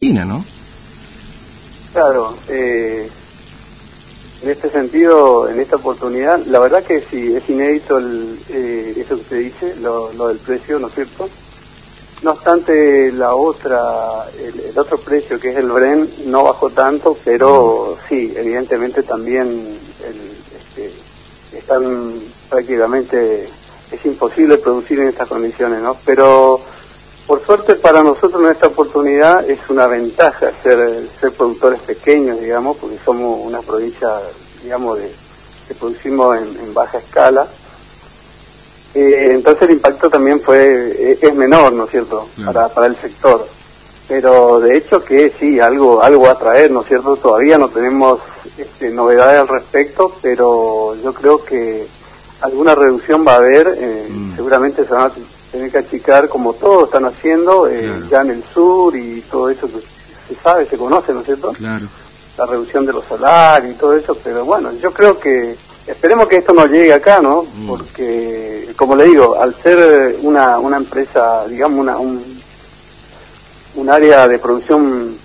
¿no? Claro, eh, en este sentido, en esta oportunidad, la verdad que sí, es inédito el, eh, eso que usted dice, lo, del precio, ¿no es cierto? No obstante, la otra, el, otro precio que es el Bren no bajó tanto, pero sí, evidentemente también este, están prácticamente, es imposible producir en estas condiciones, ¿no? Pero suerte para nosotros en esta oportunidad es una ventaja ser, ser productores pequeños, digamos, porque somos una provincia, digamos, de, que producimos en, baja escala. Eh, entonces el impacto también fue eh, es menor, ¿no es cierto?, para, para el sector. Pero de hecho que sí, algo algo va a traer, ¿no es cierto? Todavía no tenemos este, novedades al respecto, pero yo creo que alguna reducción va a haber, eh, mm. seguramente se van a tener que achicar como todos están haciendo eh, ya en el sur y todo eso que se sabe, se conoce, ¿no es cierto? Claro. La reducción de los salarios y todo eso, pero bueno, yo creo que esperemos que esto no llegue acá, ¿no? Mm. Porque, como le digo, al ser una, una empresa, digamos, una, un, un área de producción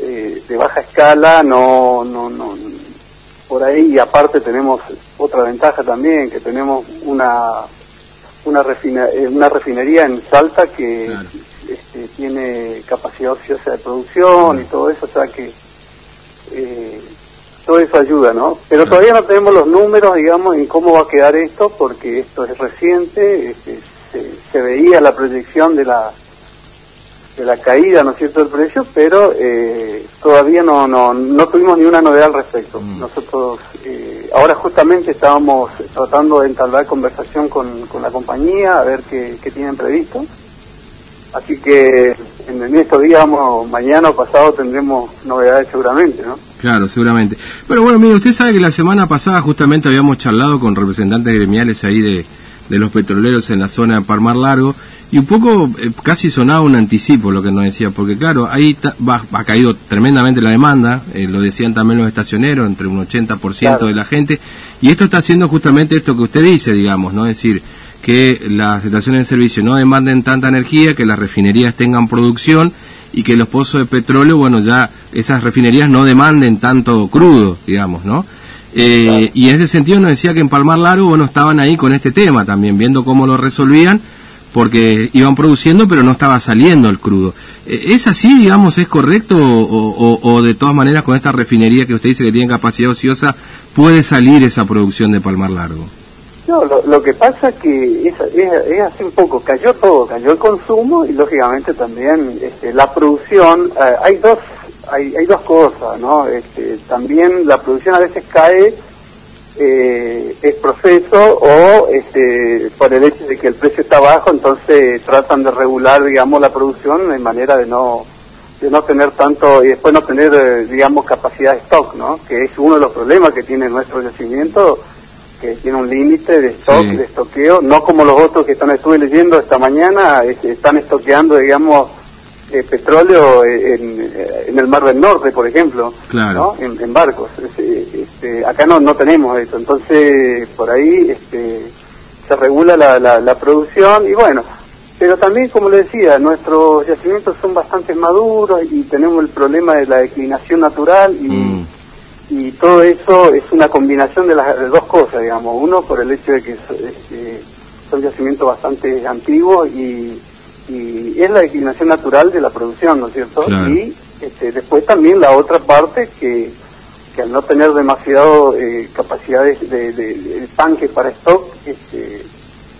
eh, de baja escala, no, no, no, por ahí y aparte tenemos otra ventaja también, que tenemos una una, refina, eh, una refinería en Salta que este, tiene capacidad ociosa de producción y todo eso, o sea que eh, todo eso ayuda, ¿no? Pero todavía no tenemos los números, digamos, en cómo va a quedar esto, porque esto es reciente, este, se, veía la proyección de la de la caída, ¿no es cierto?, del precio, pero eh, todavía no, no, no tuvimos ni una novedad al respecto. Mm. Nosotros ahora justamente estábamos tratando de entablar conversación con, la compañía, a ver qué, tienen previsto. Así que en, estos días, mañana o pasado tendremos novedades seguramente, ¿no? Claro, seguramente. Pero bueno, mire, usted sabe que la semana pasada justamente habíamos charlado con representantes gremiales ahí de, de los petroleros en la zona de Parmar Largo y un poco eh, casi sonaba un anticipo lo que nos decía, porque claro, ahí ha caído tremendamente la demanda, eh, lo decían también los estacioneros, entre un 80% de la gente, y esto está haciendo justamente esto que usted dice, digamos, ¿no? Es decir, que las estaciones de servicio no demanden tanta energía, que las refinerías tengan producción y que los pozos de petróleo, bueno, ya esas refinerías no demanden tanto crudo, digamos, ¿no? Eh, y en ese sentido nos decía que en Palmar Largo, bueno, estaban ahí con este tema también, viendo cómo lo resolvían, porque iban produciendo pero no estaba saliendo el crudo. Eh, ¿Es así, digamos, es correcto o, de todas maneras con esta refinería que usted dice que tiene capacidad ociosa puede salir esa producción de Palmar Largo? No, lo, que pasa es que es, es, así un poco, cayó todo, cayó el consumo y lógicamente también este, la producción, eh, hay dos hay, hay dos cosas, ¿no? Este, también la producción a veces cae eh, es proceso o este, por el hecho de que el precio está bajo, entonces tratan de regular, digamos, la producción de manera de no de no tener tanto y después no tener, eh, digamos, capacidad de stock, ¿no? Que es uno de los problemas que tiene nuestro yacimiento, que tiene un límite de stock, de estoqueo, no como los otros que están estuve leyendo esta mañana, están estoqueando, digamos, eh, petróleo en, en, el Mar del Norte, por ejemplo, claro. en, barcos. Este, acá no, no tenemos eso, entonces por ahí este, se regula la, la, producción y bueno, pero también, como le decía, nuestros yacimientos son bastante maduros y tenemos el problema de la declinación natural y, mm. y todo eso es una combinación de las dos cosas, digamos. Uno, por el hecho de que este, son yacimientos bastante antiguos y y es la declinación natural de la producción, ¿no es cierto? Y este, después también la otra parte que, que al no tener demasiado eh, capacidades de, de, tanques para stock, este,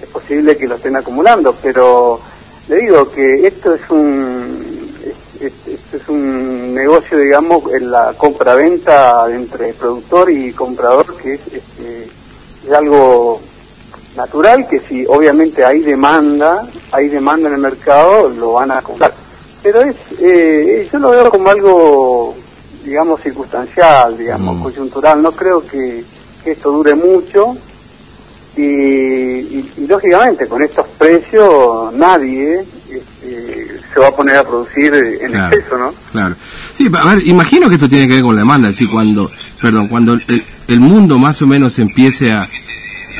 es posible que lo estén acumulando, pero le digo que esto es un esto es un negocio, digamos, en la compra-venta entre productor y comprador que es, este, es algo natural que si obviamente hay demanda, hay demanda en el mercado, lo van a comprar. Pero es, eh, yo lo veo como algo, digamos, circunstancial, digamos, mm. coyuntural. No creo que, esto dure mucho. Y, lógicamente con estos precios nadie este, se va a poner a producir en exceso, ¿no? Claro. Sí, a ver, imagino que esto tiene que ver con la demanda, es decir, cuando, perdón, cuando el mundo más o menos empiece a,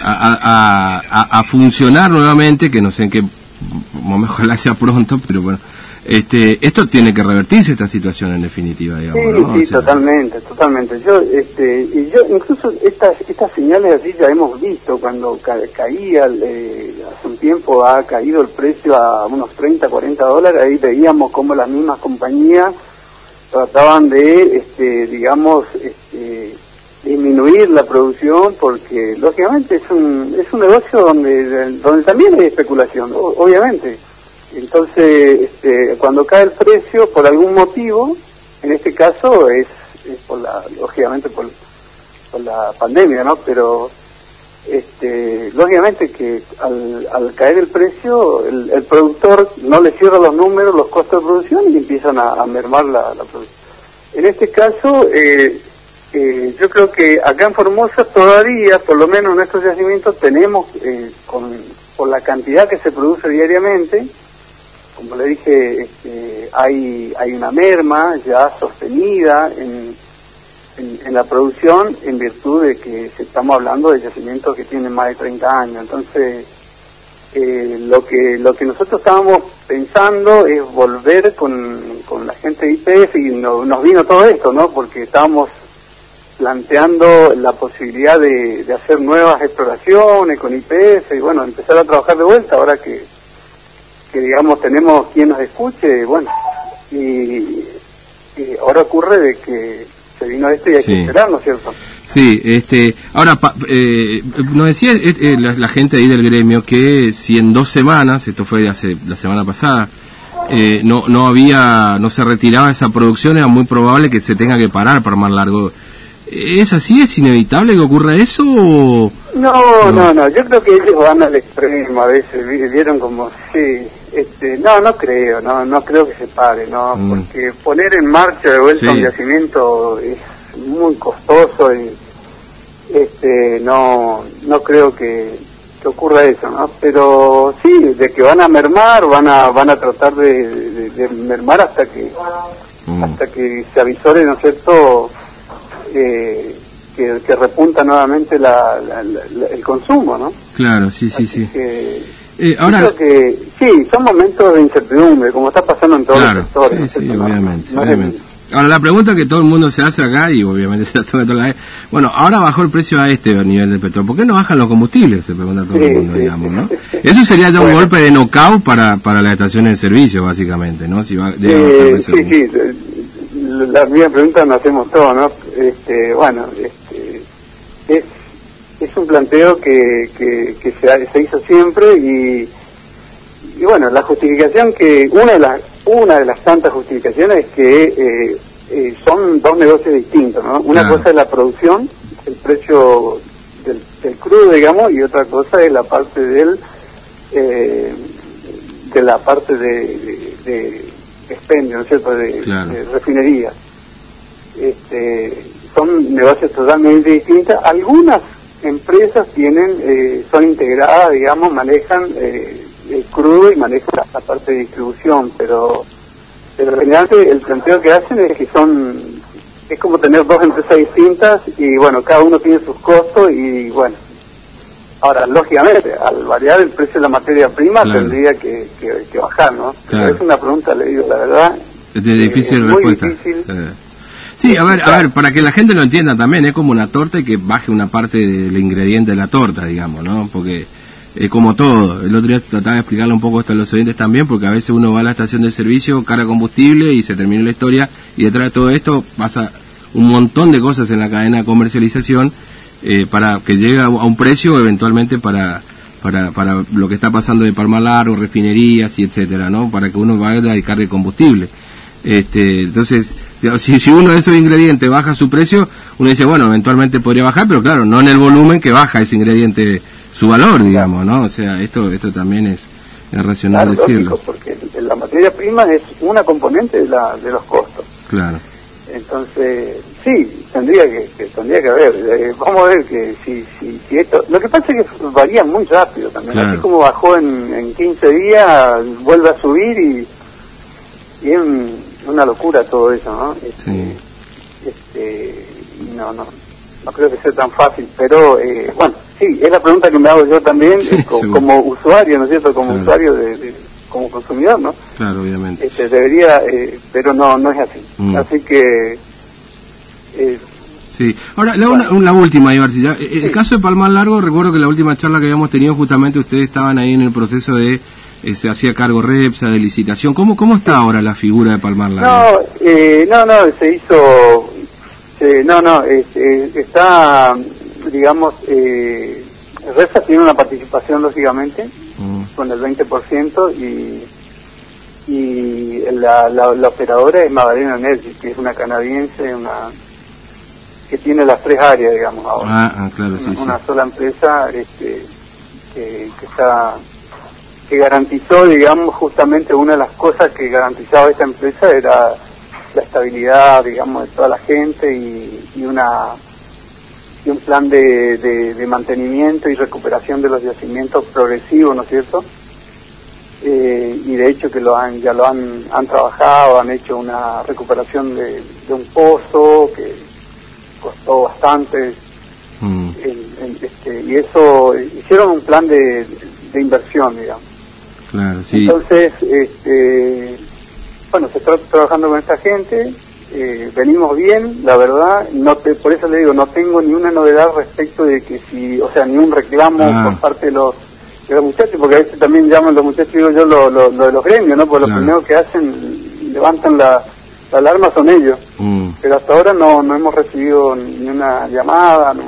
a, a, funcionar nuevamente, que no sé en qué, ojalá sea pronto, pero bueno, Este, esto tiene que revertirse esta situación en definitiva, digamos. Sí, ¿no? sí, O sea, totalmente, totalmente. Yo, este, y yo incluso estas estas señales así ya hemos visto cuando ca- caía, eh, hace un tiempo ha caído el precio a unos 30, 40 dólares, ahí veíamos cómo las mismas compañías trataban de, este, digamos, este, disminuir la producción porque lógicamente es un es un negocio donde donde también hay especulación, obviamente. Entonces, este, cuando cae el precio por algún motivo, en este caso es, es por la, lógicamente por, por la pandemia, ¿no? Pero, este, lógicamente que al, al caer el precio, el, el productor no le cierra los números, los costos de producción y empiezan a, a mermar la, la producción. En este caso, eh, eh, yo creo que acá en Formosa todavía, por lo menos en estos yacimientos, tenemos, eh, con, por la cantidad que se produce diariamente, como le dije, este, hay, hay una merma ya sostenida en, en, la producción en virtud de que estamos hablando de yacimientos que tienen más de 30 años. Entonces, eh, lo que lo que nosotros estábamos pensando es volver con, con la gente de IPF y no- nos vino todo esto, ¿no? Porque estábamos planteando la posibilidad de, de hacer nuevas exploraciones con IPF y bueno, empezar a trabajar de vuelta ahora que, que digamos tenemos quien nos escuche, bueno, y, y ahora ocurre de que se vino esto y hay Sí. que esperar, ¿no es cierto? Sí, este, ahora, pa- eh, nos decía eh, eh, la, la gente ahí del gremio que si en dos semanas, esto fue hace la semana pasada, eh, no, no había, no se retiraba esa producción, era muy probable que se tenga que parar para más largo. ¿Es así? ¿Es inevitable que ocurra eso? o- No, No. no, yo creo que ellos van al extremo a veces, vi- vieron como, sí, este, no, no creo, no, no creo que se pare, no, Mm. porque poner en marcha de vuelta Sí. un yacimiento es muy costoso y, este, no, no creo que, que ocurra eso, ¿no? Pero sí, de que van a mermar, van a, van a tratar de, de- de mermar hasta que, Mm. hasta que se avisore, ¿no es cierto?, eh, que, que repunta nuevamente la, la- la- la- el consumo, ¿no? Claro, sí, sí, Así sí. que, Eh, ahora, creo que sí, son momentos de incertidumbre, como está pasando en todos claro, los sectores. sí, ¿no es sí? No- obviamente, no es- obviamente. Ahora, la pregunta que todo el mundo se hace acá, y obviamente se la toca toda la vez, bueno, ahora bajó el precio a este nivel de petróleo, ¿por qué no bajan los combustibles? Se pregunta todo Sí, el mundo, sí, digamos. ¿no? Eso sería ya un Bueno. golpe de knockout para, para las estaciones de servicio, básicamente, ¿no? Si va, a Eh, sí, sí, la misma pregunta nos hacemos todos, ¿no? Este, bueno, este, es, es un planteo que, que, que se, se hizo siempre y, y bueno, la justificación que, una de las, una de las tantas justificaciones es que eh, eh, son dos negocios distintos, ¿no? Una Claro. cosa es la producción, el precio del, del crudo, digamos, y otra cosa es la parte del, eh, de la parte de, de, de expendio, ¿no es cierto?, de, Claro. de refinería. Este, son negocios totalmente distintos. Algunas empresas tienen, eh, son integradas, digamos, manejan eh, el crudo y manejan la, la parte de distribución, pero, pero generalmente el planteo que hacen es que son, es como tener dos empresas distintas y bueno, cada uno tiene sus costos y bueno, Ahora, lógicamente, al variar el precio de la materia prima Claro. tendría que, que- que bajar, ¿no? Claro. es una pregunta, le digo la verdad. Es de difícil eh, es muy respuesta. difícil. Eh. Sí, a ver, a ver, para que la gente lo entienda también, es como una torta y que baje una parte del ingrediente de la torta, digamos, ¿no? Porque es como todo. El otro día trataba de explicarle un poco esto a los oyentes también, porque a veces uno va a la estación de servicio, carga combustible y se termina la historia, y detrás de todo esto pasa un montón de cosas en la cadena de comercialización eh, para que llegue a un precio eventualmente para para, para lo que está pasando de Palma Largo, refinerías y etcétera, ¿no? Para que uno vaya y cargue combustible. Este, entonces, si, si uno de esos ingredientes baja su precio, uno dice, bueno, eventualmente podría bajar, pero claro, no en el volumen que baja ese ingrediente su valor, digamos, ¿no? O sea, esto esto también es, es racional Claro, decirlo. lógico, porque la materia prima es una componente de, la, de los costos. Claro. Entonces, sí, tendría que, que tendría que haber. Eh, vamos a ver que si, si, si esto... Lo que pasa es que varía muy rápido también. Claro. Así como bajó en, en 15 días, vuelve a subir y, y es un- una locura todo eso, ¿no? Este, Sí. este, no, no, no creo que sea tan fácil, pero eh, bueno, sí, es la pregunta que me hago yo también Sí, eh, co- seguro. como usuario, ¿no es cierto? Como Claro. usuario de, de como consumidor, ¿no? Claro, obviamente. Este, debería, eh, pero no, no es así. Mm. Así que... Eh, Sí. Ahora, la, una- la última, Ibar, si ya- eh, el caso de Palmar Largo, recuerdo que la última charla que habíamos tenido, justamente ustedes estaban ahí en el proceso de, eh, se hacía cargo REPSA, de licitación. ¿Cómo, ¿Cómo está ahora la figura de Palmar Largo? No, eh, no, no, se hizo, se- no, no, es- es- está, digamos, eh, Reza tiene una participación, lógicamente, Mm, con el 20% y, y la, la, la operadora es Magdalena Energy, que es una canadiense, una que tiene las tres áreas, digamos, ahora. Ah, ah, claro, sí, una, sí. una sola empresa este, que, que está que garantizó, digamos, justamente una de las cosas que garantizaba esta empresa era la estabilidad, digamos, de toda la gente y, y una y un plan de, de, de mantenimiento y recuperación de los yacimientos progresivo, ¿no es cierto? Eh, y de hecho que lo han ya lo han, han trabajado, han hecho una recuperación de, de un pozo que costó bastante Mm, en- en- este, y eso hicieron un plan de, de inversión digamos claro, sí. entonces este, bueno se está trabajando con esta gente eh, venimos bien la verdad no te, por eso le digo no tengo ni una novedad respecto de que si o sea ni un reclamo Ah. por parte de los de los muchachos porque a veces también llaman los muchachos digo yo lo, lo, lo de los gremios no porque Claro. lo primero que hacen levantan la, la alarma son ellos Mm, pero hasta ahora no, no hemos recibido ni una llamada, no,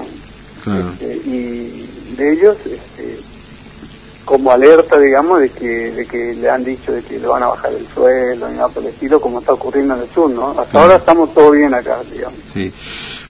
claro. este, y de ellos, este, como alerta, digamos, de que, de que le han dicho de que le van a bajar el sueldo, ni nada por el estilo, como está ocurriendo en el sur, ¿no? Hasta Claro. ahora estamos todo bien acá, digamos. Sí.